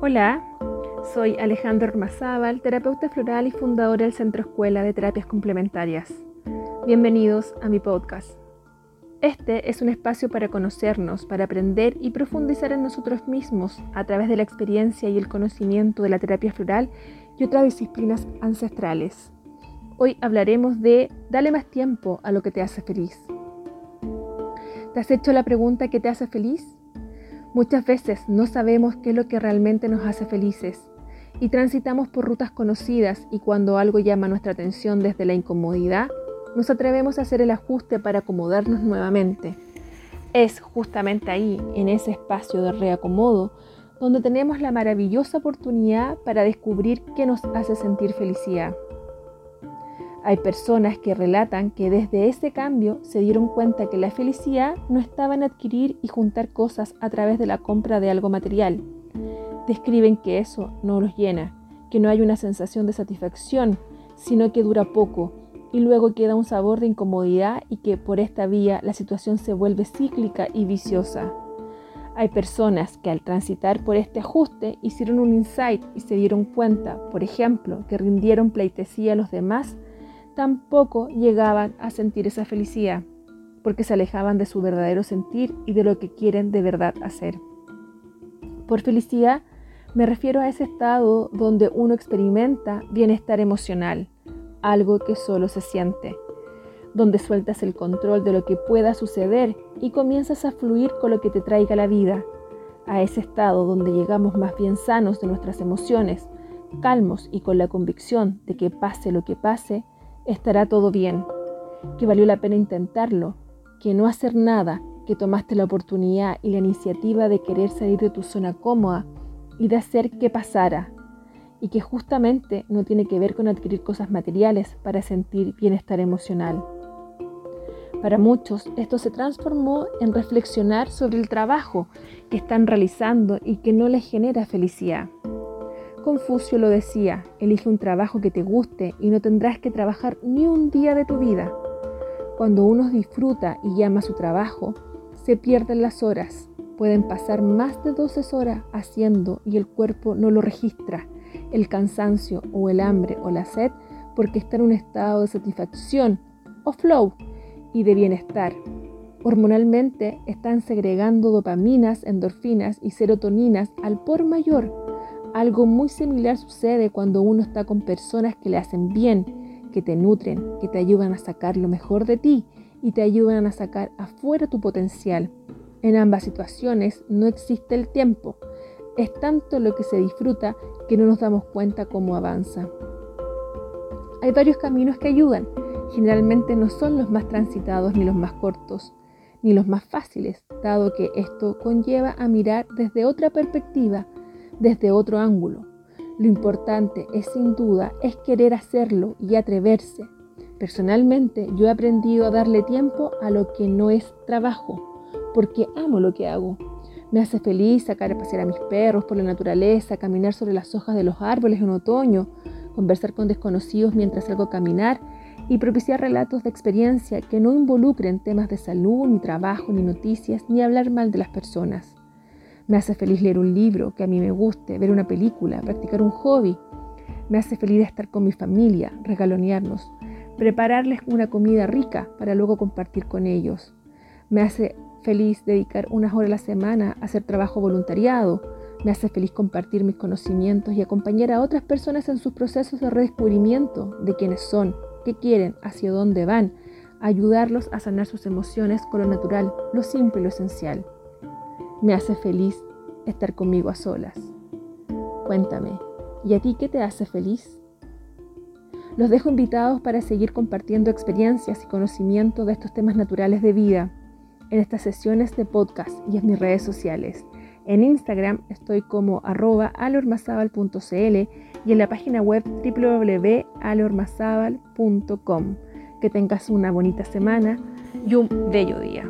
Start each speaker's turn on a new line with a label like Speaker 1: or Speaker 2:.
Speaker 1: Hola, soy Alejandro Ormazábal, terapeuta floral y fundadora del Centro Escuela de Terapias Complementarias. Bienvenidos a mi podcast. Este es un espacio para conocernos, para aprender y profundizar en nosotros mismos a través de la experiencia y el conocimiento de la terapia floral y otras disciplinas ancestrales. Hoy hablaremos de Dale más tiempo a lo que te hace feliz. ¿Te has hecho la pregunta ¿qué te hace feliz? Muchas veces no sabemos qué es lo que realmente nos hace felices y transitamos por rutas conocidas y cuando algo llama nuestra atención desde la incomodidad, nos atrevemos a hacer el ajuste para acomodarnos nuevamente. Es justamente ahí, en ese espacio de reacomodo, donde tenemos la maravillosa oportunidad para descubrir qué nos hace sentir felicidad. Hay personas que relatan que desde ese cambio se dieron cuenta que la felicidad no estaba en adquirir y juntar cosas a través de la compra de algo material. Describen que eso no los llena, que no hay una sensación de satisfacción, sino que dura poco y luego queda un sabor de incomodidad y que por esta vía la situación se vuelve cíclica y viciosa. Hay personas que al transitar por este ajuste hicieron un insight y se dieron cuenta, por ejemplo, que rindieron pleitesía a los demás tampoco llegaban a sentir esa felicidad, porque se alejaban de su verdadero sentir y de lo que quieren de verdad hacer. Por felicidad me refiero a ese estado donde uno experimenta bienestar emocional, algo que solo se siente, donde sueltas el control de lo que pueda suceder y comienzas a fluir con lo que te traiga la vida, a ese estado donde llegamos más bien sanos de nuestras emociones, calmos y con la convicción de que pase lo que pase, estará todo bien, que valió la pena intentarlo, que no hacer nada, que tomaste la oportunidad y la iniciativa de querer salir de tu zona cómoda y de hacer que pasara, y que justamente no tiene que ver con adquirir cosas materiales para sentir bienestar emocional. Para muchos esto se transformó en reflexionar sobre el trabajo que están realizando y que no les genera felicidad. Confucio lo decía, elige un trabajo que te guste y no tendrás que trabajar ni un día de tu vida. Cuando uno disfruta y llama su trabajo, se pierden las horas. Pueden pasar más de 12 horas haciendo y el cuerpo no lo registra. El cansancio o el hambre o la sed porque está en un estado de satisfacción o flow y de bienestar. Hormonalmente están segregando dopaminas, endorfinas y serotoninas al por mayor algo muy similar sucede cuando uno está con personas que le hacen bien, que te nutren, que te ayudan a sacar lo mejor de ti y te ayudan a sacar afuera tu potencial. En ambas situaciones no existe el tiempo. Es tanto lo que se disfruta que no nos damos cuenta cómo avanza. Hay varios caminos que ayudan. Generalmente no son los más transitados ni los más cortos, ni los más fáciles, dado que esto conlleva a mirar desde otra perspectiva desde otro ángulo. Lo importante es sin duda es querer hacerlo y atreverse. Personalmente yo he aprendido a darle tiempo a lo que no es trabajo, porque amo lo que hago. Me hace feliz sacar a pasear a mis perros por la naturaleza, caminar sobre las hojas de los árboles en otoño, conversar con desconocidos mientras salgo a caminar y propiciar relatos de experiencia que no involucren temas de salud, ni trabajo, ni noticias, ni hablar mal de las personas. Me hace feliz leer un libro que a mí me guste, ver una película, practicar un hobby. Me hace feliz estar con mi familia, regalonearnos, prepararles una comida rica para luego compartir con ellos. Me hace feliz dedicar unas horas a la semana a hacer trabajo voluntariado. Me hace feliz compartir mis conocimientos y acompañar a otras personas en sus procesos de redescubrimiento de quiénes son, qué quieren, hacia dónde van, ayudarlos a sanar sus emociones con lo natural, lo simple y lo esencial. Me hace feliz estar conmigo a solas. Cuéntame, ¿y a ti qué te hace feliz? Los dejo invitados para seguir compartiendo experiencias y conocimientos de estos temas naturales de vida en estas sesiones de podcast y en mis redes sociales. En Instagram estoy como arroba alormazabal.cl y en la página web www.alormazabal.com. Que tengas una bonita semana y un bello día.